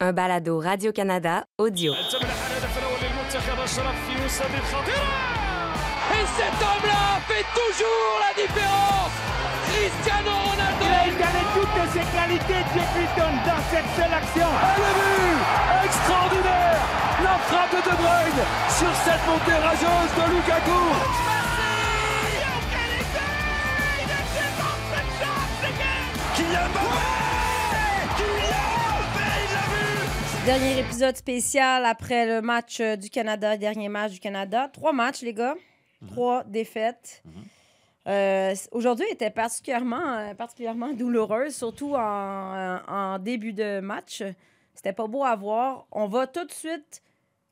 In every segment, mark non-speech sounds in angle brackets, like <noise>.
un balado Radio-Canada audio. Et cet homme-là fait toujours la différence. Cristiano Ronaldo. Il a incarné toutes ses qualités, Jeff Hilton, dans cette seule action. Et le but Extraordinaire. La frappe de De Bruyne sur cette montée rageuse de Lukaku. Kylian Mbappé Dernier épisode spécial après le match euh, du Canada, dernier match du Canada. Trois matchs, les gars. Trois défaites. Euh, c- Aujourd'hui était particulièrement, euh, particulièrement douloureuse, surtout en, euh, en début de match. C'était pas beau à voir. On va tout de suite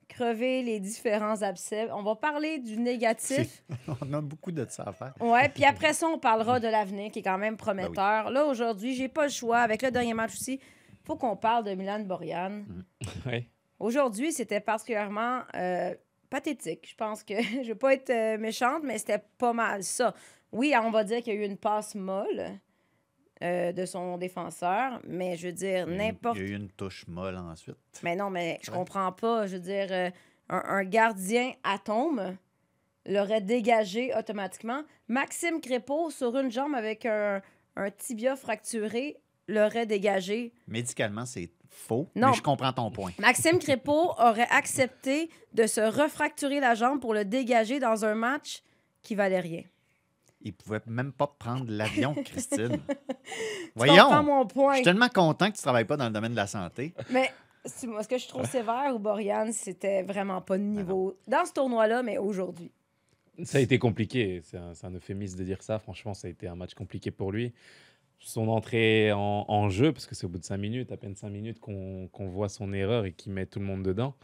crever les différents abcès. On va parler du négatif. <laughs> On a beaucoup de ça à faire. Ouais, puis après <laughs> ça, on parlera de l'avenir qui est quand même prometteur. Là, aujourd'hui, j'ai pas le choix. Avec le dernier match aussi, faut qu'on parle de Milan Borjan. <laughs> Ouais. Aujourd'hui, c'était particulièrement euh, pathétique. Je pense que <laughs> je veux pas être euh, méchante, mais c'était pas mal ça. Oui, on va dire qu'il y a eu une passe molle euh, de son défenseur, mais je veux dire, n'importe. Il y a eu une touche molle ensuite. Mais non, mais je comprends pas. Je veux dire, un, un gardien atome l'aurait dégagé automatiquement. Maxime Crépeau, sur une jambe avec un, un tibia fracturé, l'aurait dégagé. Médicalement, c'est faux, Non. mais je comprends ton point. Maxime Crépeau aurait accepté de se refracturer la jambe pour le dégager dans un match qui valait rien. Il pouvait même pas prendre l'avion, <laughs> Christine. <laughs> Voyons! comprends mon Je point. suis tellement content que tu travailles pas dans le domaine de la santé. Mais c'est- moi, ce que je trouve sévère ou Borian, c'était vraiment pas de niveau dans ce tournoi-là, mais aujourd'hui. Ça a été compliqué. C'est un, c'est un euphémisme de dire ça. Franchement, ça a été un match compliqué pour lui. Son entrée en, en jeu, parce que c'est au bout de 5 minutes, à peine 5 minutes, qu'on qu'on voit son erreur et qu'il met tout le monde dedans.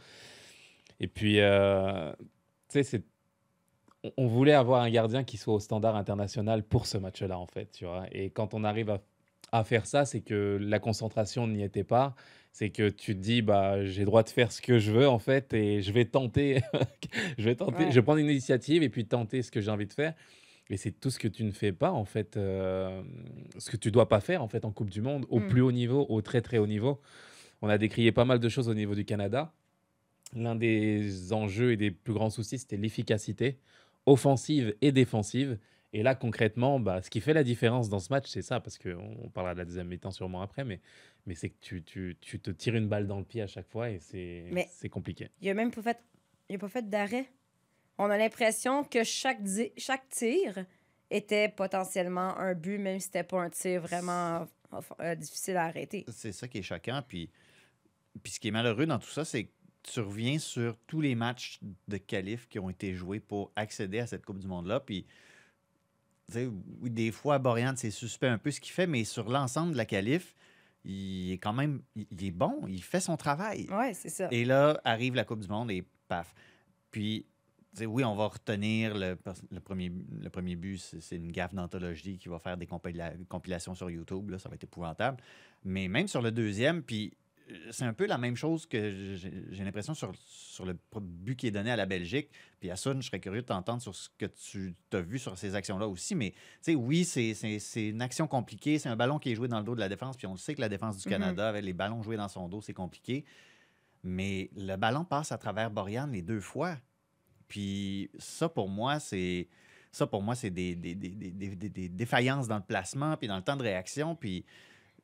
Et puis, euh, tu sais, c'est- on- on voulait avoir un gardien qui soit au standard international pour ce match-là, en fait. Tu vois. Et quand on arrive à, à faire ça, c'est que la concentration n'y était pas. C'est que tu te dis, bah, j'ai droit de faire ce que je veux, en fait, et je vais tenter, <laughs> je vais tenter, Ouais. je vais prendre une initiative et puis tenter ce que j'ai envie de faire. Et c'est tout ce que tu ne fais pas, en fait, euh, ce que tu dois pas faire, en fait, en Coupe du Monde, au Mm. plus haut niveau, au très, très haut niveau. On a décrié pas mal de choses au niveau du Canada. L'un des enjeux et des plus grands soucis, c'était l'efficacité offensive et défensive. Et là, concrètement, bah, ce qui fait la différence dans ce match, c'est ça, parce qu'on on parlera de la deuxième mi-temps sûrement après, mais, mais c'est que tu, tu, tu te tires une balle dans le pied à chaque fois et c'est compliqué. Il a même pas fait, a pas fait d'arrêt. On a l'impression que chaque, tir était potentiellement un but, même si c'était pas un tir vraiment euh, difficile à arrêter. C'est ça qui est choquant. Puis, puis ce qui est malheureux dans tout ça, c'est que tu reviens sur tous les matchs de qualif qui ont été joués pour accéder à cette Coupe du Monde-là. Puis, tu sais, oui, des fois, Borian, c'est suspect un peu ce qu'il fait, mais sur l'ensemble de la qualif, il est quand même il il est bon, il fait son travail. Ouais, c'est ça. Et là, arrive la Coupe du Monde et paf. Puis, oui, on va retenir le, premier, le premier but, c'est une gaffe d'anthologie qui va faire des compila- compilations sur YouTube. Là, ça va être épouvantable. Mais même sur le deuxième, puis euh, c'est un peu la même chose que j'ai l'impression sur, sur le but qui est donné à la Belgique. Puis à je serais curieux de t'entendre sur ce que tu as vu sur ces actions-là aussi. Mais oui, c'est- une action compliquée. C'est un ballon qui est joué dans le dos de la défense. Puis on le sait que la défense du Mhm. Canada, avec les ballons joués dans son dos, c'est compliqué. Mais le ballon passe à travers Borian les deux fois. Puis ça, pour moi, c'est ça pour moi, c'est des, des, des- des- des- des- des défaillances dans le placement, puis dans le temps de réaction. Puis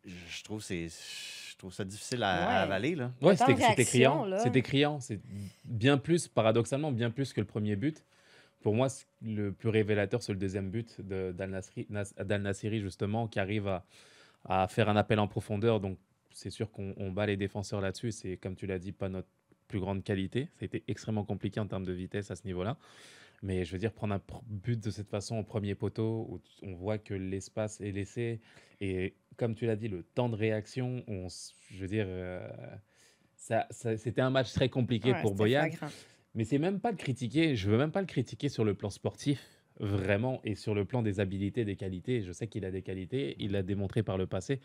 je trouve, c'est, je trouve ça difficile à, avaler. Là. Ouais, c'était criant. là. C'était criant. C'est bien plus, paradoxalement, bien plus que le premier but. Pour moi, le plus révélateur, c'est le deuxième but de- d'Al Nassiri, justement, qui arrive à, à faire un appel en profondeur. Donc, c'est sûr qu'on on bat les défenseurs là-dessus. C'est, comme tu l'as dit, pas notre plus grande qualité. Ça a été extrêmement compliqué en termes de vitesse à ce niveau-là. Mais je veux dire, prendre un but de cette façon au premier poteau, où on voit que l'espace est laissé. Et comme tu l'as dit, le temps de réaction, on, je veux dire, euh, ça, ça- c'était un match très compliqué Ouais, pour Boyan. flagrant. Mais c'est même pas le critiquer. Je veux même pas le critiquer sur le plan sportif, vraiment, et sur le plan des habilités, des qualités. Je sais qu'il a des qualités, il l'a démontré par le passé.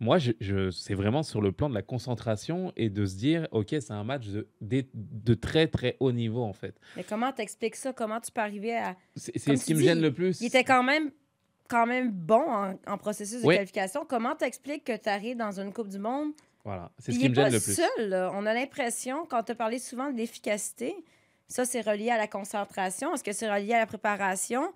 Moi, je, je- c'est vraiment sur le plan de la concentration et de se dire, ok, c'est un match de, de, de très très haut niveau en fait. Mais comment t'expliques ça? Comment tu peux arriver à. C'est ce qui me gêne le plus. Il était quand même, quand même bon en, en processus de Oui. qualification. Comment t'expliques que tu arrives dans une Coupe du Monde Voilà, c'est ce qui me gêne le plus. seul. là. On a l'impression, quand tu as parlé souvent de l'efficacité, ça, c'est relié à la concentration. Est-ce que c'est relié à la préparation?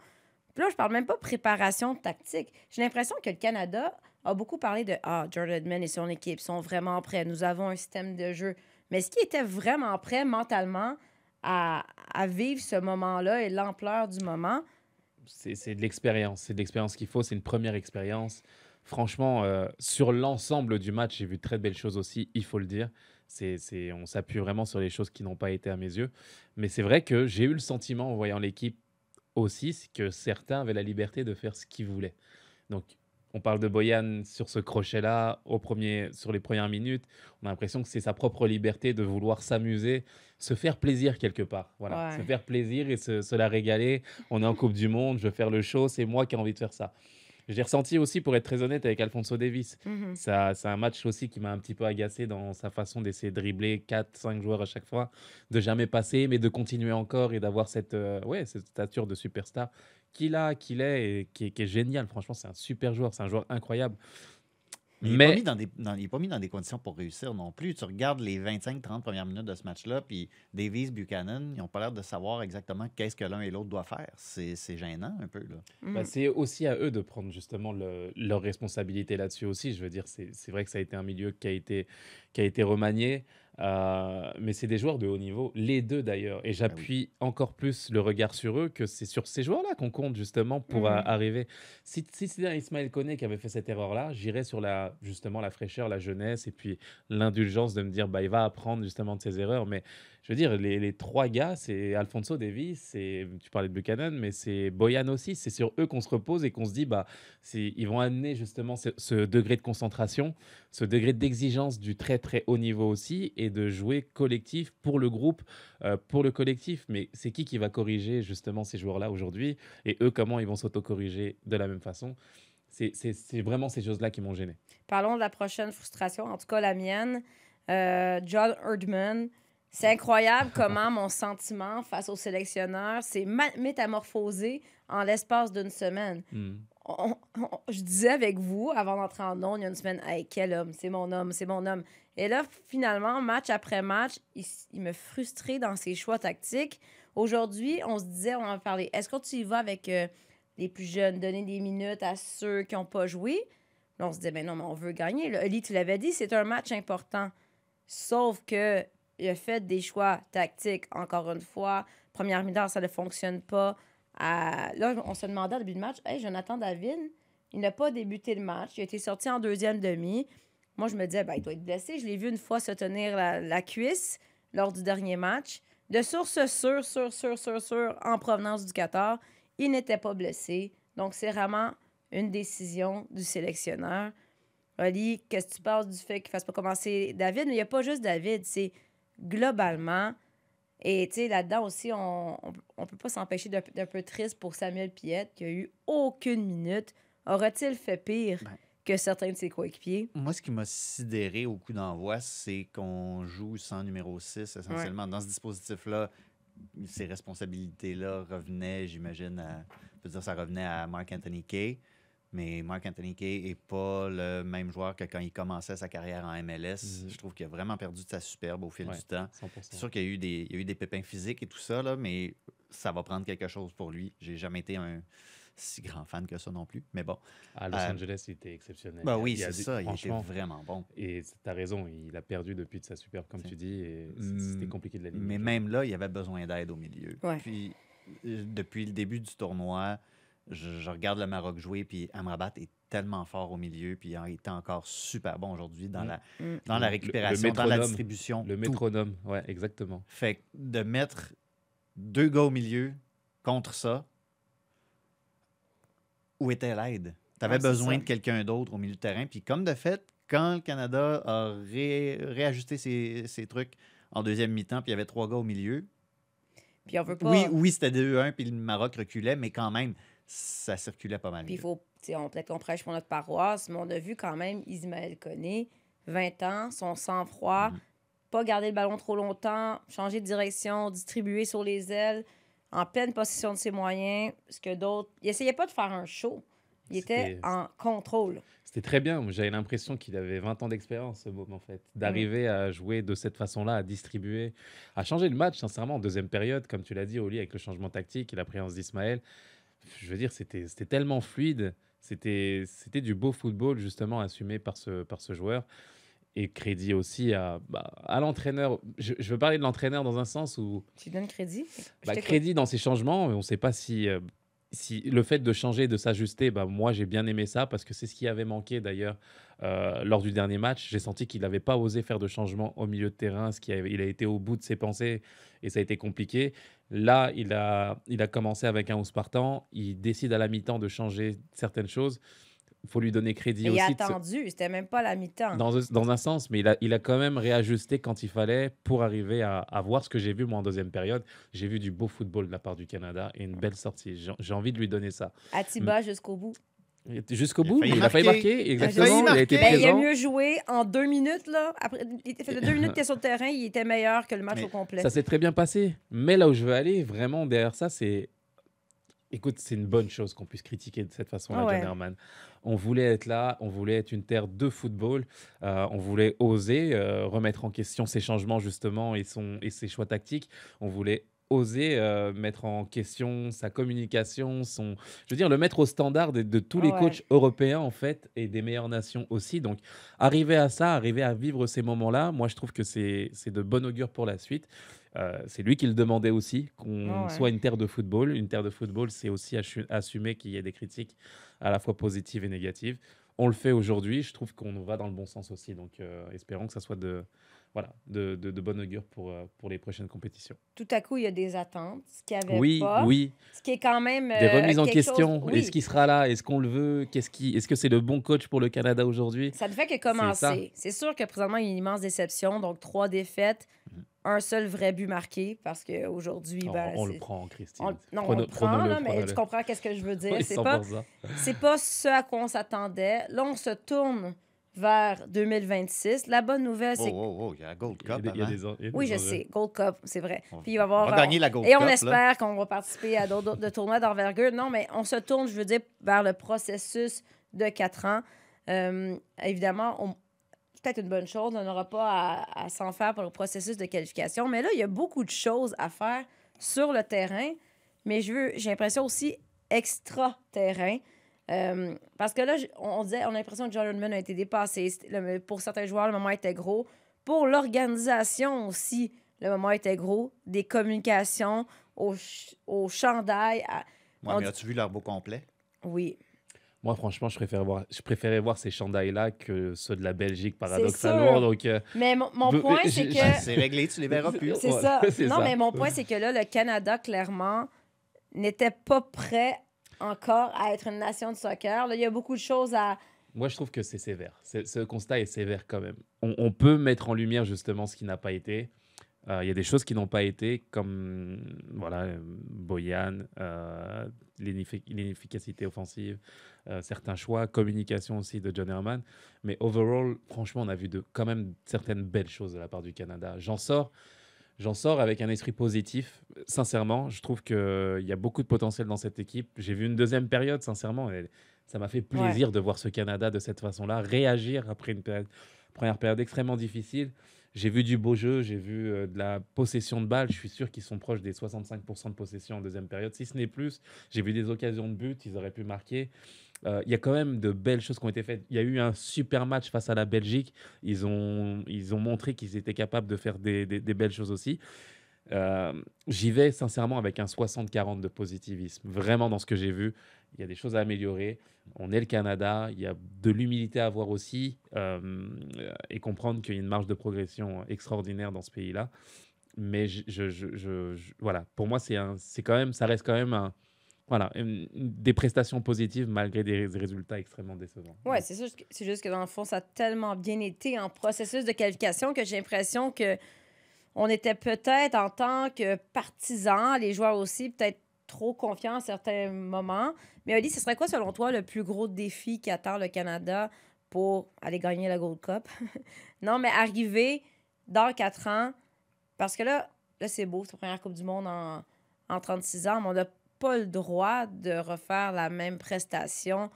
Puis là, je parle même pas préparation tactique. J'ai l'impression que le Canada a beaucoup parlé de Ah, Jordan Edmond et son équipe sont vraiment prêts. Nous avons un système de jeu. Mais est-ce qu'ils étaient vraiment prêts mentalement à, à vivre ce moment-là et l'ampleur du moment? C'est c'est de l'expérience. C'est de l'expérience qu'il faut. C'est une première expérience. Franchement, euh, sur l'ensemble du match, j'ai vu très belles choses aussi, il faut le dire. C'est, on s'appuie vraiment sur les choses qui n'ont pas été à mes yeux. Mais c'est vrai que j'ai eu le sentiment, en voyant l'équipe aussi, que certains avaient la liberté de faire ce qu'ils voulaient. Donc, on parle de Boyan sur ce crochet-là, au premier, sur les premières minutes. On a l'impression que c'est sa propre liberté de vouloir s'amuser, se faire plaisir quelque part. Voilà, Ouais. se faire plaisir et se, se la régaler. On est en Coupe du Monde, je veux faire le show, c'est moi qui ai envie de faire ça. Je l'ai ressenti aussi, pour être très honnête, avec Alfonso Davis. Mhm. Ça, c'est un match aussi qui m'a un petit peu agacé dans sa façon d'essayer de dribbler 4-5 joueurs à chaque fois, de jamais passer, mais de continuer encore et d'avoir cette, euh, ouais, cette stature de superstar qu'il a, qu'il est et qui est, qui est génial. Franchement, c'est un super joueur, c'est un joueur incroyable. Mais, il n'est pas, mis dans des- dans- il est pas mis dans des conditions pour réussir non plus. Tu regardes les 25-30 premières minutes de ce match-là, puis Davies, Buchanan, ils n'ont pas l'air de savoir exactement qu'est-ce que l'un et l'autre doivent faire. C'est gênant un peu. Là. Mhm. Bah, c'est aussi à eux de prendre justement le- leur responsabilité là-dessus aussi. Je veux dire, c'est c'est vrai que ça a été un milieu qui a été, qui a été remanié, euh, mais c'est des joueurs de haut niveau, les deux d'ailleurs. Et j'appuie encore plus le regard sur eux que c'est sur ces joueurs-là qu'on compte justement pour Mhm. a- arriver. Si, si c'était un Ismaël Koné qui avait fait cette erreur-là, j'irais sur la, justement la fraîcheur, la jeunesse et puis l'indulgence de me dire bah, il va apprendre justement de ses erreurs. Mais je veux dire, les, trois gars, c'est Alfonso Davis, c'est tu parlais de Buchanan, mais c'est Boyan aussi. C'est sur eux qu'on se repose et qu'on se dit bah ils vont amener justement ce, degré de concentration, ce degré d'exigence du très très haut niveau aussi et de jouer collectif pour le groupe, euh, pour le collectif. Mais c'est qui qui va corriger justement ces joueurs-là aujourd'hui et eux comment ils vont s'auto-corriger de la même façon? C'est vraiment ces choses-là qui m'ont gêné. Parlons de la prochaine frustration, en tout cas la mienne. Euh, John Erdman. C'est incroyable comment mon sentiment face au sélectionneur s'est métamorphosé en l'espace d'une semaine. Hmm. On- on- je disais avec vous, avant d'entrer en ondes, il y a une semaine, hey, quel homme, c'est mon homme, c'est mon homme. Et là, finalement, match après match, il, me frustrait dans ses choix tactiques. Aujourd'hui, on se disait, on en parlait, est-ce que tu y vas avec euh, les plus jeunes, donner des minutes à ceux qui n'ont pas joué? Là, on se disait, ben non, mais on veut gagner. Là, Oli, tu l'avais dit, c'est un match important. Sauf que il a fait des choix tactiques, encore une fois. Première mi-temps, ça ne fonctionne pas. Là, on se demandait au début du match, hey, Jonathan David, il n'a pas débuté le match. Il a été sorti en deuxième demi. Moi, je me disais, ben, il doit être blessé. Je l'ai vu une fois se tenir la, la cuisse lors du dernier match. De source sûre, sûre, sûre, sûre, sûre, en provenance du Qatar, il n'était pas blessé. Donc, c'est vraiment une décision du sélectionneur. Oli, qu'est-ce que tu penses du fait qu'il ne fasse pas commencer David? Mais il n'y a pas juste David, c'est globalement. Et tu sais, là-dedans aussi, on ne peut pas s'empêcher d'être d'un peu triste pour Samuel Piette, qui a eu aucune minute. Aura-t-il fait pire Ben. que certains de ses coéquipiers? Moi, ce qui m'a sidéré au coup d'envoi, c'est qu'on joue sans numéro 6 essentiellement. Dans ce dispositif-là, ces responsabilités-là revenaient, j'imagine, à. Je veux dire, ça revenait à Mark Anthony Kay. Mais Mark Anthony Kay n'est pas le même joueur que quand il commençait sa carrière en MLS. Mhm. Je trouve qu'il a vraiment perdu de sa superbe au fil Ouais. du temps. 100%. C'est sûr qu'il y a, eu des, il y a eu des pépins physiques et tout ça, là, mais ça va prendre quelque chose pour lui. J'ai jamais été un si grand fan que ça non plus. Mais bon. À Los Euh, Angeles, il était exceptionnel. Bah Il y a- oui, c'est ça. Il était franchement, vraiment bon. Et tu as raison, il a perdu depuis de sa superbe, comme tu dis, et Mm, c'était compliqué de la Mais même là, il avait besoin d'aide au milieu. Ouais. Puis, euh, depuis le début du tournoi, je, je regarde le Maroc jouer, puis Amrabat est tellement fort au milieu, puis il est encore super bon aujourd'hui dans, Mm. la, Mm. dans la Le- le récupération, dans la distribution. Le tout. métronome, ouais, exactement. Fait que de mettre deux gars au milieu contre ça, où était l'aide? Tu avais Ouais, besoin ça. de quelqu'un d'autre au milieu de terrain. Puis comme de fait, quand le Canada a ré- réajusté ses, ses trucs en deuxième mi-temps, puis il y avait trois gars au milieu, Puis on veut pas. oui, oui c'était 2-1, puis le Maroc reculait, mais quand même, ça circulait pas mal. Puis il faut, on- peut-être qu'on prêche pour notre paroisse, mais on a vu quand même Ismaël Koné, 20 ans, son sang-froid, Mhm. pas garder le ballon trop longtemps, changer de direction, distribuer sur les ailes, en pleine possession de ses moyens, ce que d'autres. Il essayait pas de faire un show. Il était en contrôle. C'était très bien. J'avais l'impression qu'il avait 20 ans d'expérience, ce môme, en fait. D'arriver à jouer de cette façon-là, à distribuer, à changer le match, sincèrement, en deuxième période, comme tu l'as dit, Oli, avec le changement tactique et la présence d'Ismaël. Je veux dire, c'était tellement fluide. C'était du beau football, justement, assumé par ce, par ce joueur. Et crédit aussi à, bah, à l'entraîneur. Je, je veux parler de l'entraîneur dans un sens où Tu donnes crédit? Bah, crédit dans ces changements, on ne sait pas si, euh, si le fait de changer, de s'ajuster, bah, moi j'ai bien aimé ça parce que c'est ce qui avait manqué d'ailleurs euh, lors du dernier match. J'ai senti qu'il n'avait pas osé faire de changement au milieu de terrain, ce qui avait- il a été au bout de ses pensées et ça a été compliqué. Là, il a, il a commencé avec un 11 partant, il décide à la mi-temps de changer certaines choses. Il faut lui donner crédit Mais il a aussi. attendu, c'était même pas la mi-temps. dans, un- dans un sens, mais il a, il a quand même réajusté quand il fallait pour arriver à, à voir ce que j'ai vu moi en deuxième période. J'ai vu du beau football de la part du Canada et une belle sortie. J'ai envie de lui donner ça. Atiba jusqu'au bout. Jusqu'au bout, il a failli marquer. marquer. Il a Exactement. Il a été. Ben, il a mieux joué en deux minutes. Là. Après, il était- fait deux minutes qu'il est sur le terrain, il était meilleur que le match Mais au complet. Ça s'est très bien passé. Mais là où je veux aller, vraiment, derrière ça, c'est. Écoute, c'est une bonne chose qu'on puisse critiquer de cette façon-là, ouais. John Herman. On voulait être là, on voulait être une terre de football, euh, on voulait oser euh, remettre en question ses changements, justement, et, son, et ses choix tactiques. On voulait oser euh, mettre en question sa communication, son, je veux dire, le mettre au standard de, de tous les coachs européens, en fait, et des meilleures nations aussi. Donc, arriver à ça, arriver à vivre ces moments-là, moi, je trouve que c'est c'est de bon augure pour la suite. Euh, c'est lui qui le demandait aussi, qu'on ouais. soit une terre de football. Une terre de football, c'est aussi assu- assumer qu'il y ait des critiques à la fois positives et négatives. On le fait aujourd'hui, je trouve qu'on va dans le bon sens aussi. Donc, euh, espérons que ça soit de, voilà, de, de, de bon augure pour, euh, pour les prochaines compétitions. Tout à coup, il y a des attentes, ce qu'il avait Oui, pas. oui, Ce qui est quand même. des remises en question. chose- oui. Est-ce qu'il sera là? Est-ce qu'on le veut? Qu'est-ce qui... Est-ce que c'est le bon coach pour le Canada aujourd'hui? Ça ne fait que commencer. C'est sûr que présentement, il y a une immense déception. Donc, trois défaites, un seul vrai but marqué parce qu'aujourd'hui, Oh, ben, On le prend, Christine. on- non, on le prend, là, mais tu comprends qu'est-ce que je veux dire. Oui, c'est pas, 100%. c'est pas ce à quoi on s'attendait. Là, on se tourne vers 2026. La bonne nouvelle, Oh, c'est que... oh, oh, il y a la Gold Il y a Cup. des- il y a des Oui, je sais. Gold Cup, c'est vrai. On- Puis il va on avoir... va gagner la Gold Et on Cup, là. espère qu'on va participer à d'autres de tournois d'envergure. Non, mais on se tourne, je veux dire, vers le processus de quatre ans. Euh, évidemment, on- peut-être une bonne chose, on n'aura pas à, à s'en faire pour le processus de qualification. Mais là, il y a beaucoup de choses à faire sur le terrain. Mais je veux, j'ai l'impression aussi extra-terrain. Euh, parce que là, on, disait, on a l'impression que John Rodman a été dépassé. Le- pour certains joueurs, le moment était gros. Pour l'organisation aussi, le moment était gros. Des communications au, ch- au chandail. à- Ouais, on mais as-tu vu leur beau complet? Oui. Moi, franchement, je préfère voir, je préférais voir ces chandails-là que ceux de la Belgique, paradoxalement. Donc, euh, Mais mon, point, j'ai- c'est que. C'est réglé, tu les verras plus. <laughs> C'est ça. <laughs> Non, ça. mais mon point, c'est que là, le Canada, clairement, n'était pas prêt encore à être une nation de soccer. Là, il y a beaucoup de choses à. moi, je trouve que c'est sévère. Ce constat est sévère quand même. On, on peut mettre en lumière justement ce qui n'a pas été. Euh, Il y a des choses qui n'ont pas été, comme voilà, euh, Boyan, euh, l'ineffi- l'inefficacité offensive, euh, certains choix, communication aussi de John Herman. Mais overall, franchement, on a vu de, quand même certaines belles choses de la part du Canada. J'en sors, j'en sors avec un esprit positif. Sincèrement, je trouve qu'il y a beaucoup de potentiel dans cette équipe. J'ai vu une deuxième période, sincèrement, et ça m'a fait plaisir de voir ce Canada de cette façon-là réagir après une période- première période extrêmement difficile. J'ai vu du beau jeu, j'ai vu euh, de la possession de balles. Je suis sûr qu'ils sont proches des 65% de possession en deuxième période, si ce n'est plus. J'ai vu des occasions de but, ils auraient pu marquer. Euh, Il y a quand même de belles choses qui ont été faites. Il y a eu un super match face à la Belgique. Ils ont, ils ont montré qu'ils étaient capables de faire des, des- belles choses aussi. Euh, J'y vais sincèrement avec un 60-40 de positivisme. Vraiment dans ce que j'ai vu, il y a des choses à améliorer. On est le Canada, il y a de l'humilité à avoir aussi euh, et comprendre qu'il y a une marge de progression extraordinaire dans ce pays-là. Mais voilà, pour moi, c'est quand même, ça reste quand même des prestations positives malgré des rés- résultats extrêmement décevants. Ouais, c'est c'est juste que dans le fond, ça a tellement bien été en processus de qualification que j'ai l'impression que on était peut-être en tant que partisans, les joueurs aussi, peut-être trop confiants à certains moments. Mais Ali, ce serait quoi, selon toi, le plus gros défi qui attend le Canada pour aller gagner la Gold Cup? <laughs> non, mais arriver dans quatre ans, parce que là, là c'est beau, c'est la première Coupe du Monde en, en 36 ans, mais on n'a pas le droit de refaire la même prestation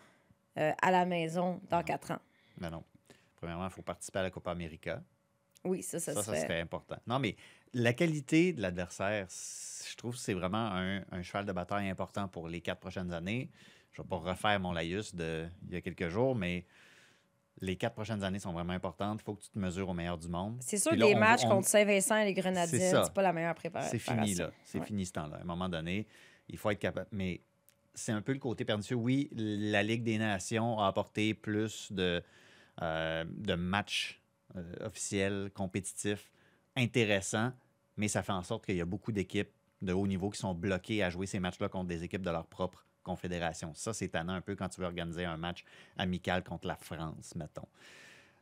euh, à la maison dans Non. quatre ans. Mais non. Premièrement, il faut participer à la Copa América. Oui, ça, ça, Ça, serait important. Non, mais la qualité de l'adversaire, je trouve que c'est vraiment un, un cheval de bataille important pour les quatre prochaines années. Je ne vais pas refaire mon laïus de il y a quelques jours, mais les quatre prochaines années sont vraiment importantes. Il faut que tu te mesures au meilleur du monde. C'est sûr que les on- matchs on- contre Saint-Vincent et les ça. c'est pas la meilleure préparation. C'est fini, là. C'est Ouais. fini ce temps-là. À un moment donné, il faut être capable. Mais c'est un peu le côté pernicieux. Oui, la Ligue des Nations a apporté plus de, euh, de matchs euh, officiels, compétitifs, intéressants, mais ça fait en sorte qu'il y a beaucoup d'équipes de haut niveau qui sont bloquées à jouer ces matchs-là contre des équipes de leur propre confédération. Ça, c'est tannant un peu quand tu veux organiser un match amical contre la France, mettons.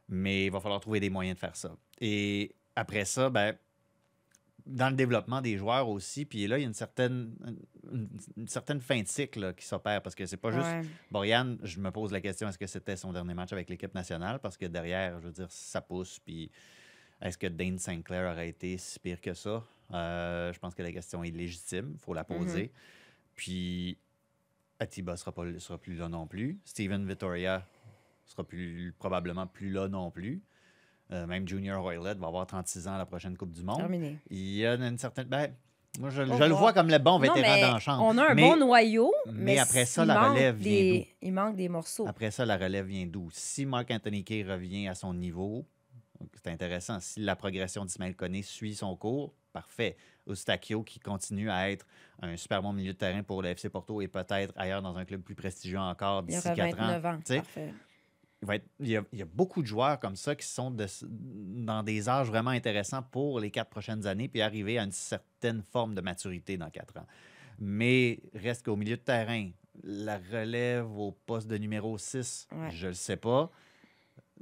Mais il va falloir trouver des moyens de faire ça. Et après ça, ben, dans le développement des joueurs aussi, puis là, il y a une certaine, une, une certaine fin de cycle là, qui s'opère parce que c'est pas juste. Ouais. Borian, je me pose la question est-ce que c'était son dernier match avec l'équipe nationale? Parce que derrière, je veux dire, ça pousse, puis est-ce que Dane Sinclair aurait été si pire que ça? Euh, Je pense que la question est légitime, il faut la poser. Puis Atiba sera, pas, sera plus là non plus. Steven Vittoria sera plus, probablement plus là non plus. Euh, même Junior Hoylett va avoir 36 ans à la prochaine Coupe du Monde. Terminé. Il y a une certaine. Ben, moi, je, le vois comme le bon Non, vétéran mais dans la chambre. On a un Mais bon noyau, mais mais, après ça, la relève vient. Il manque des morceaux. Après ça, la relève vient d'où? Si Marc Anthony Kay revient à son niveau, c'est intéressant. Si la progression d'Ismaël Koné suit son cours, parfait. Eustachio qui continue à être un super bon milieu de terrain pour le FC Porto et peut-être ailleurs dans un club plus prestigieux encore d'ici aura 4 ans. 29 ans. Tu sais, Parfait. il, va être- il y a, il y a beaucoup de joueurs comme ça qui sont de- dans des âges vraiment intéressants pour les quatre prochaines années, puis arriver à une certaine forme de maturité dans quatre ans. Mais reste qu'au milieu de terrain, la relève au poste de numéro 6, Ouais. je ne le sais pas.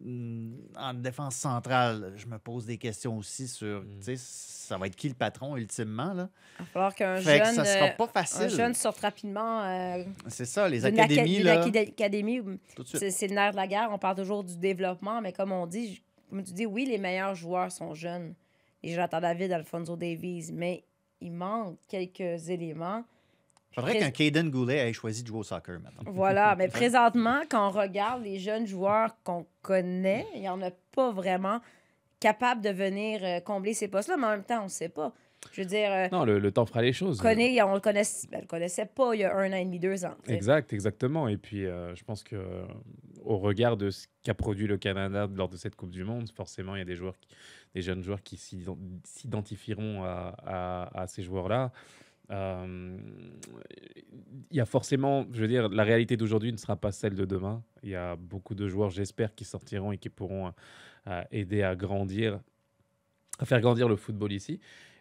Hum, En défense centrale, je me pose des questions aussi sur, Mm. tu sais, ça va être qui le patron ultimement? Là? Il va falloir qu'un Fait que jeune, ça sera euh, pas un facile. jeune sorte rapidement euh, C'est ça, les académies, académie. C'est c'est le nerf de la guerre. On parle toujours du développement, mais comme on dit, comme tu dis, oui, les meilleurs joueurs sont jeunes. Les Jonathan David, Alfonso Davies, mais il manque quelques éléments. Faudrait Prés- qu'un Caden Goulet ait choisi de jouer au soccer maintenant. Voilà, <laughs> mais présentement, quand on regarde les jeunes joueurs qu'on connaît, il n'y en a pas vraiment capables de venir euh, combler ces postes-là, mais en même temps, on ne sait pas. Je veux dire, euh, Non, le, le temps fera les choses. On le connaissait, ben, le connaissait pas il y a un an et demi, deux ans. Exact, exactement. Et puis, euh, je pense que euh, au regard de ce qu'a produit le Canada lors de cette Coupe du Monde, forcément, il y a des joueurs, qui- des jeunes joueurs qui s'ident- s'identifieront à, à- à ces joueurs-là. Euh, il y a forcément, je veux dire, la réalité d'aujourd'hui ne sera pas celle de demain. Il y a beaucoup de joueurs, j'espère, qui sortiront et qui pourront euh, aider à grandir, à faire grandir le football ici.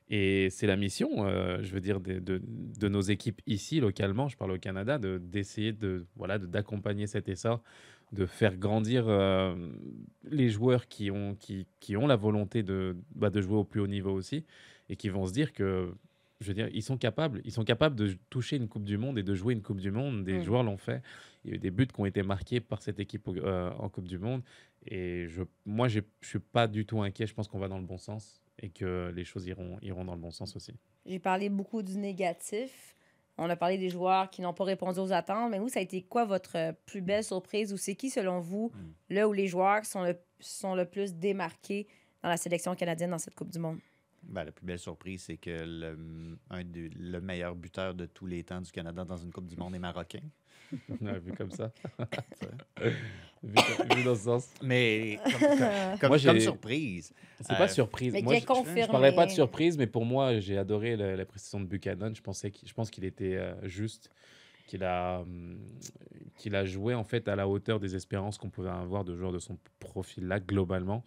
Et c'est la mission, euh, je veux dire, de, de- nos équipes ici, localement, je parle au Canada, de- d'essayer de, de- d'accompagner cet essor, de faire grandir euh, les joueurs qui ont, qui, qui ont la volonté de, bah, de jouer au plus haut niveau aussi et qui vont se dire que, je veux dire, ils sont capables, ils sont capables de toucher une Coupe du Monde et de jouer une Coupe du Monde. Des Mm. joueurs l'ont fait. Il y a eu des buts qui ont été marqués par cette équipe euh, en Coupe du Monde. Et je, moi, je suis pas du tout inquiet. Je pense qu'on va dans le bon sens et que les choses iront, iront dans le bon sens aussi. J'ai parlé beaucoup du négatif. On a parlé des joueurs qui n'ont pas répondu aux attentes. Mais vous, ça a été quoi votre plus belle surprise ou c'est qui, selon vous, Mm. là où les joueurs sont le, sont le plus démarqués dans la sélection canadienne dans cette Coupe du Monde? Ben, la plus belle surprise, c'est que le, un des- le meilleur buteur de tous les temps du Canada dans une Coupe du Monde est marocain. <laughs> Ouais, vu comme ça. <laughs> vu, vu dans ce sens. Mais comme, comme- <laughs> comme- Moi, j'ai- comme surprise. C'est Euh, pas surprise. Mais Moi, qui est je- confirmé. Je parlais pas de surprise, mais pour moi, j'ai adoré la, la prestation de Buchanan. Je pensais qu'il, je pense qu'il était euh, juste, qu'il a, hum, qu'il a joué en fait à la hauteur des espérances qu'on pouvait avoir de joueurs de son profil-là globalement.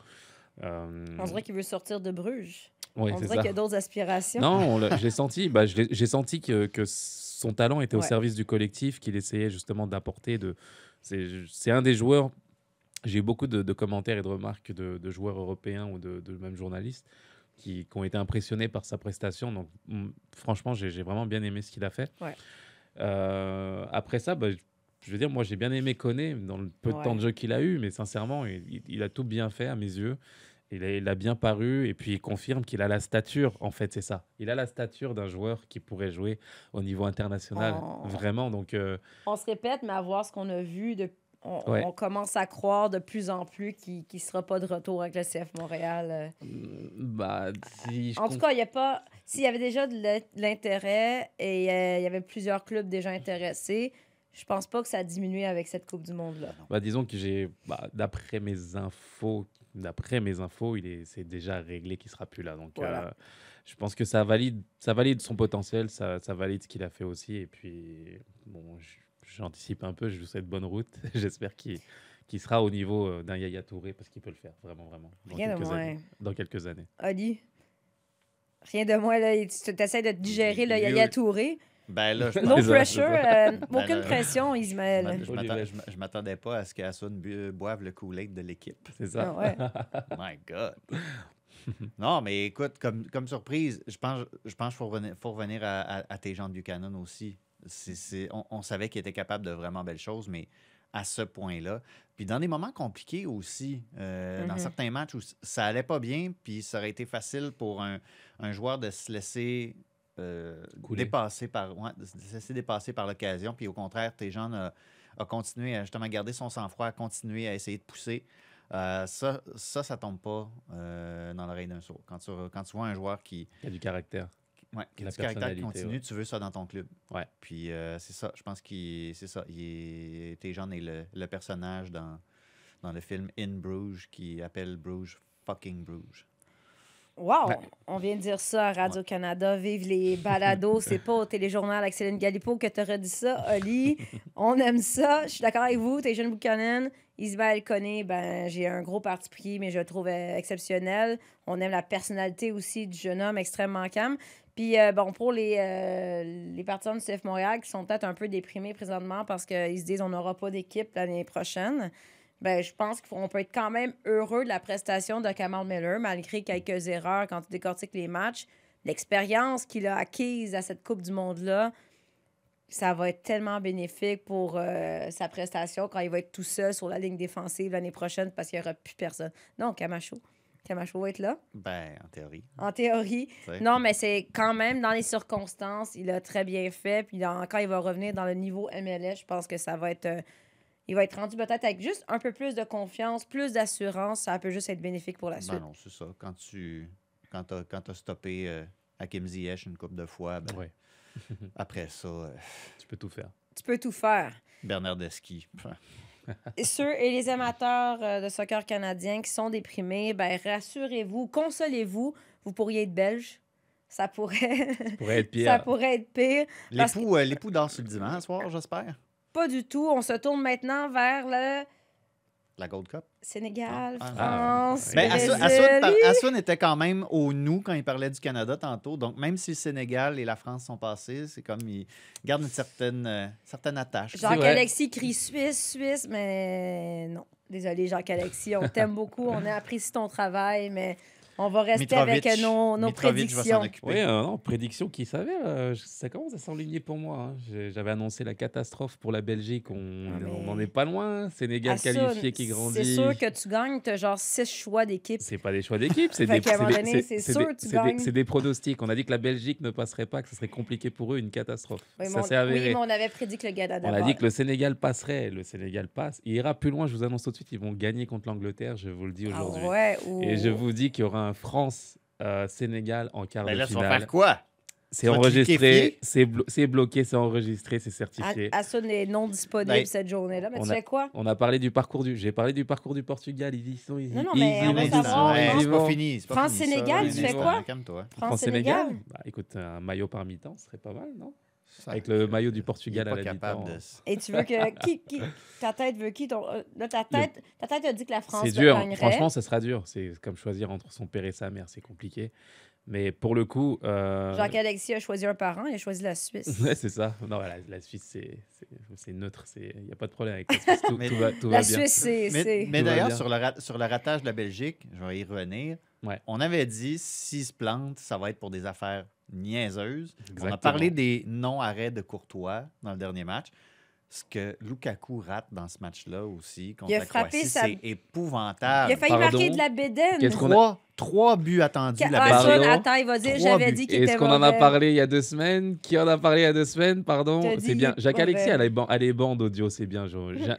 Euh, On dirait qu'il veut sortir de Bruges. On dirait qu'il y a d'autres aspirations. Non, l'ai <laughs> senti. Bah, j'ai senti que, que son talent était au Ouais. service du collectif, qu'il essayait justement d'apporter. De... C'est un des joueurs. J'ai eu beaucoup de, de commentaires et de remarques de, de joueurs européens ou de, de même journalistes qui, qui ont été impressionnés par sa prestation. Donc, mm, franchement, j'ai j'ai vraiment bien aimé ce qu'il a fait. Ouais. Euh, après ça, bah, je veux dire, moi, j'ai bien aimé Koné dans le peu de temps de jeu qu'il a eu, mais sincèrement, il a tout bien fait à mes yeux. Il a, il a bien paru et puis il confirme qu'il a la stature, en fait, c'est ça. Il a la stature d'un joueur qui pourrait jouer au niveau international, Oh. vraiment. Donc, euh, On se répète, mais à voir ce qu'on a vu de, on, Ouais. on commence à croire de plus en plus qu'il ne sera pas de retour avec le CF Montréal. euh. Bah, si je En tout cas, il y a pas. S'il y avait déjà de l'intérêt et euh, il y avait plusieurs clubs déjà intéressés, je pense pas que ça a diminué avec cette Coupe du Monde-là. Bah, disons que j'ai, bah, d'après mes infos, d'après mes infos, il est, c'est déjà réglé qu'il sera plus là. Donc, Voilà. euh, je pense que ça valide, ça valide son potentiel, ça, ça valide ce qu'il a fait aussi. Et puis, bon, j'anticipe un peu, je vous souhaite bonne route. <laughs> J'espère qu'il, qu'il sera au niveau euh, d'un Yaya Touré parce qu'il peut le faire, vraiment, vraiment. Dans Rien de moins. années. Dans quelques années. Ali, rien de moins. Là, tu essaies de digérer le Yaya oui. Touré. Ben là, je No pressure, euh, Ben aucune là, pression, Ismaël. m'a- je m'attendais pas à ce qu'Assun boive le Kool-Aid de l'équipe. C'est ça. Ouais. <laughs> My God. non, mais écoute, comme, comme surprise, je pense, je pense qu'il faut revenir, faut revenir à, à, à tes gens de Buchanan aussi. On, on savait qu'il était capable de vraiment belles choses, mais à ce point-là. Puis dans des moments compliqués aussi, euh, dans Mhm. certains matchs où ça allait pas bien, puis ça aurait été facile pour un, un joueur de se laisser euh, dépasser par ouais, l'occasion, puis au contraire, tes gens a, a continué à justement garder son sang-froid, à continuer à essayer de pousser. Euh, ça, ça, ça tombe pas euh, dans l'oreille d'un sourd. Quand tu, quand tu vois un joueur qui, Il a du caractère. ouais, qui a du caractère qui continue, ouais. tu veux ça dans ton club. Ouais. Puis euh, c'est ça, je pense qu'il c'est ça. Il est, le, le personnage dans, dans le film In Bruges qui appelle Bruges fucking Bruges. Wow! Ouais. On vient de dire ça à Radio-Canada. Vive les balados. <laughs> C'est pas au téléjournal avec Céline Galipo que t'aurais dit ça, Oli. On aime ça. Je suis d'accord avec vous. T'es jeune Buchanan. Ismaël Koné, ben, j'ai un gros parti pris, mais je le trouve euh, exceptionnel. On aime la personnalité aussi du jeune homme extrêmement calme. Puis, euh, bon, pour les, euh, les partisans du CF Montréal qui sont peut-être un peu déprimés présentement parce qu'ils se disent on n'aura pas d'équipe l'année prochaine, ben, je pense qu'on peut être quand même heureux de la prestation de Kamal Miller, malgré quelques erreurs quand tu décortiques les matchs. L'expérience qu'il a acquise à cette Coupe du Monde-là, ça va être tellement bénéfique pour euh, sa prestation quand il va être tout seul sur la ligne défensive l'année prochaine parce qu'il n'y aura plus personne. Non, Camacho. Camacho va être là, Ben, en théorie. en théorie. Non, mais c'est quand même dans les circonstances, il a très bien fait. Puis quand il va revenir dans le niveau MLS, je pense que ça va être. euh, il va être rendu peut-être avec juste un peu plus de confiance, plus d'assurance. Ça peut juste être bénéfique pour la Ben suite. non, c'est ça. Quand tu quand as, quand as stoppé euh, Hakim Ziyech une couple de fois, ben, Ouais. <laughs> après ça, euh, Tu peux tout faire. Tu peux tout faire. Bernardeschi. pff, Et ceux et les amateurs euh, de soccer canadien qui sont déprimés, ben rassurez-vous, consolez-vous, vous pourriez être belge. Ça pourrait, Ça pourrait être <laughs> pire. ça pourrait être pire. L'époux euh, l'époux dort sur le divan ce soir, j'espère. Pas du tout. On se tourne maintenant vers le La Gold Cup? Sénégal, Ah, ah. France, Assoun par-. Assoun était quand même au nous quand il parlait du Canada tantôt. Donc, même si le Sénégal et la France sont passés, c'est comme il garde une certaine, euh, certaine attache. Jacques-Alexis crie Suisse, Suisse, mais non. Désolé, Jacques-Alexis, on t'aime beaucoup, on apprécie ton travail, mais on va rester avec nos, nos prédictions. Oui, euh, non, prédiction qui s'avère, euh, ça commence à s'enligner pour moi. hein. J'avais annoncé la catastrophe pour la Belgique, on Ah, n'en est pas loin. Sénégal Assoun, qualifié qui grandit. C'est sûr que tu gagnes, tu as genre six choix d'équipe. C'est pas des choix d'équipe, c'est des, des- des- pronostics. On a dit que la Belgique ne passerait pas, que ce serait compliqué pour eux, une catastrophe. Oui, mais ça on- s'est avéré. oui, mais on avait prédit que le Canada On a dit que le Sénégal passerait, le Sénégal passe. Il ira plus loin, je vous annonce tout de suite, ils vont gagner contre l'Angleterre, je vous le dis Ah aujourd'hui. ouais, ou- Et je vous dis qu'il y aura un France-Sénégal en quart Ben de là, finale. faire quoi? C'est enregistré, c'est blo- c'est bloqué, c'est enregistré, c'est certifié. A- Assun est non disponible Ben, cette journée-là. Mais on tu a- fais quoi? On a parlé du parcours du, j'ai parlé du parcours du Portugal. Ils y sont, ils, Non, non, ils mais on Ils savoir, on ouais, pas fini. fini, France-Sénégal, ça. tu fais quoi? Calme-toi. France-Sénégal? Bah, écoute, un maillot par mi-temps, ce serait pas mal, non? Avec le maillot du il est Portugal à la capable mi-temps. de... Et tu veux que. <laughs> Qui, qui, ta tête veut qui? Ton, euh, là, ta tête, ta tête a dit que la France C'est dur, gagnerait. franchement, ça sera dur. C'est comme choisir entre son père et sa mère, c'est compliqué. Mais pour le coup, euh, Jacques-Alexis a choisi un parent, il a choisi la Suisse. <laughs> ouais, c'est ça. Non, la, la Suisse, c'est c'est- c'est neutre. Il n'y a pas de problème avec la Suisse. Tout, Mais- tout va, tout La va bien. Suisse, c'est. Mais, d'ailleurs, sur le, ra- sur le ratage de la Belgique, je vais y revenir. Ouais. On avait dit, s'ils se plantent, ça va être pour des affaires niaiseuses. On a Exactement. parlé des non-arrêts de Courtois dans le dernier match. Ce que Lukaku rate dans ce match-là aussi contre Il a la frappé Croatie, sa- c'est épouvantable. Il a failli Pardon? marquer de la bédaine. Qu'est-ce qu'on a- Trois, Trois buts attendus. La Ah? Sun, attends, il va dire, Trois j'avais buts. dit qu'il était Est-ce qu'on en a parlé il y a deux semaines? Qui en a parlé il y a deux semaines? Pardon. C'est bien. il est Jacques Alexis, mauvais. elle est ban- elle est bande audio, c'est bien.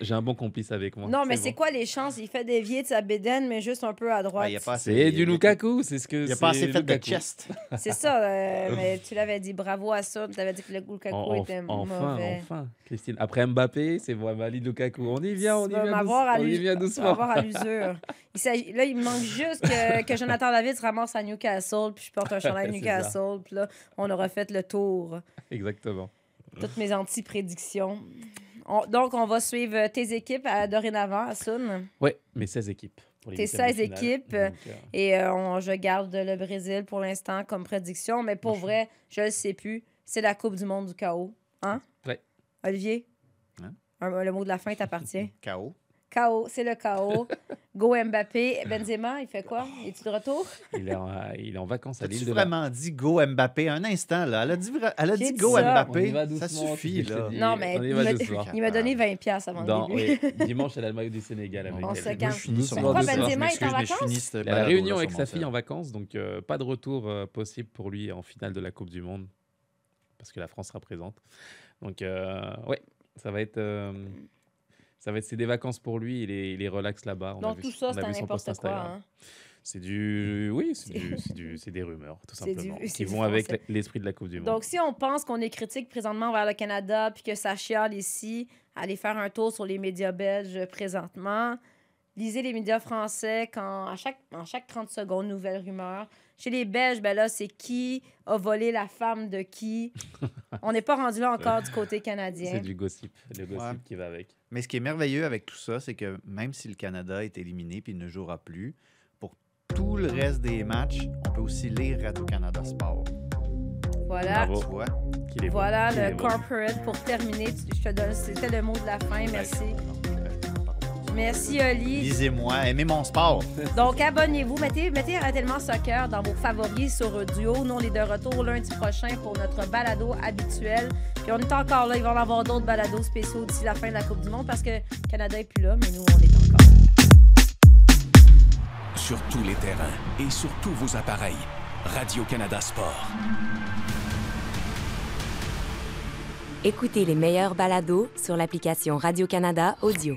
J'ai un bon complice avec moi. Non, mais c'est bon. quoi les chances? Il fait dévier de sa bédaine, mais juste un peu à Ah, droite. il y a pas assez- C'est du Lukaku, c'est ce que Il n'y a c'est pas assez fait de chest. <laughs> C'est ça, euh, <laughs> mais tu l'avais dit. Bravo à ça. Tu avais dit que le Lukaku En- en- était enfin, mauvais. enfin, Christine. Après Mbappé, c'est Wamali Lukaku. On y vient, on y vient, on doucement. avoir à l'usure. <laughs> Il Là, il me manque juste que, que Jonathan David se ramasse à Newcastle, puis je porte un chandail <laughs> C'est Newcastle, puis là, on aura fait le tour. Exactement. Toutes mes anti-prédictions. On- donc, on va suivre tes équipes à, dorénavant, à Sun. Ouais, mais 16 équipes. Tes huitièmes de 16 finale. équipes, Donc, euh, Et euh, on- je garde le Brésil pour l'instant comme prédiction, mais pour vrai, je le sais plus. C'est la Coupe du monde du chaos. Hein? Ouais. Olivier? Hein? Un- le mot de la fin t'appartient. <laughs> KO. Chaos, c'est le chaos. Go Mbappé. Benzema, il fait quoi? Es-tu de retour? il, est en, il est en vacances à l'île de vraiment dit go Mbappé? Un instant là Elle a dit, elle a dit dit go ça. Mbappé. Ça suffit là. Non, mais il m'a-. Il donné 20$ piastres avant Dans- le début. oui, dimanche, elle a le maillot du Sénégal. avec On elle. se Pourquoi mon Benzema est en vacances? Il a réunion avec sa fille en vacances, donc euh, pas de retour euh, possible pour lui en finale de la Coupe du Monde, parce que la France sera présente. Donc, euh, ouais, ça va être. Ça va être c'est des vacances pour lui, il est, il est relax là-bas. Vu- tout ça, c'est n'importe quoi. Hein. C'est du. Oui, c'est <laughs> des rumeurs, tout du- simplement. <laughs> Qui vont avec l'esprit de la Coupe du Monde. Donc, si on pense qu'on est critique présentement vers le Canada, puis que ça chiale ici, allez faire un tour sur les médias belges présentement. Lisez les médias français quand, à chaque, en chaque 30 secondes, nouvelle rumeur. Chez les Belges, ben là, c'est qui a volé la femme de qui? <laughs> on n'est pas rendu là encore du côté canadien. c'est du gossip, le gossip Ouais. qui va avec. Mais ce qui est merveilleux avec tout ça, c'est que même si le Canada est éliminé puis ne jouera plus, pour tout le reste des matchs, on peut aussi lire Radio-Canada Sport. Voilà. Tu vois? Voilà le bon. corporate pour terminer. Je te donne, c'était le mot de la fin. Merci. Merci, Oli. Lisez-moi, aimez mon sport. Donc, abonnez-vous. Mettez, mettez Tellement Soccer dans vos favoris sur Duo. Nous, on est de retour lundi prochain pour notre balado habituel. Puis on est encore là. Il va y en avoir d'autres balados spéciaux d'ici la fin de la Coupe du Monde parce que le Canada est plus là, mais nous, on est encore. Sur tous les terrains et sur tous vos appareils. Radio-Canada Sport. Écoutez les meilleurs balados sur l'application Radio-Canada Audio.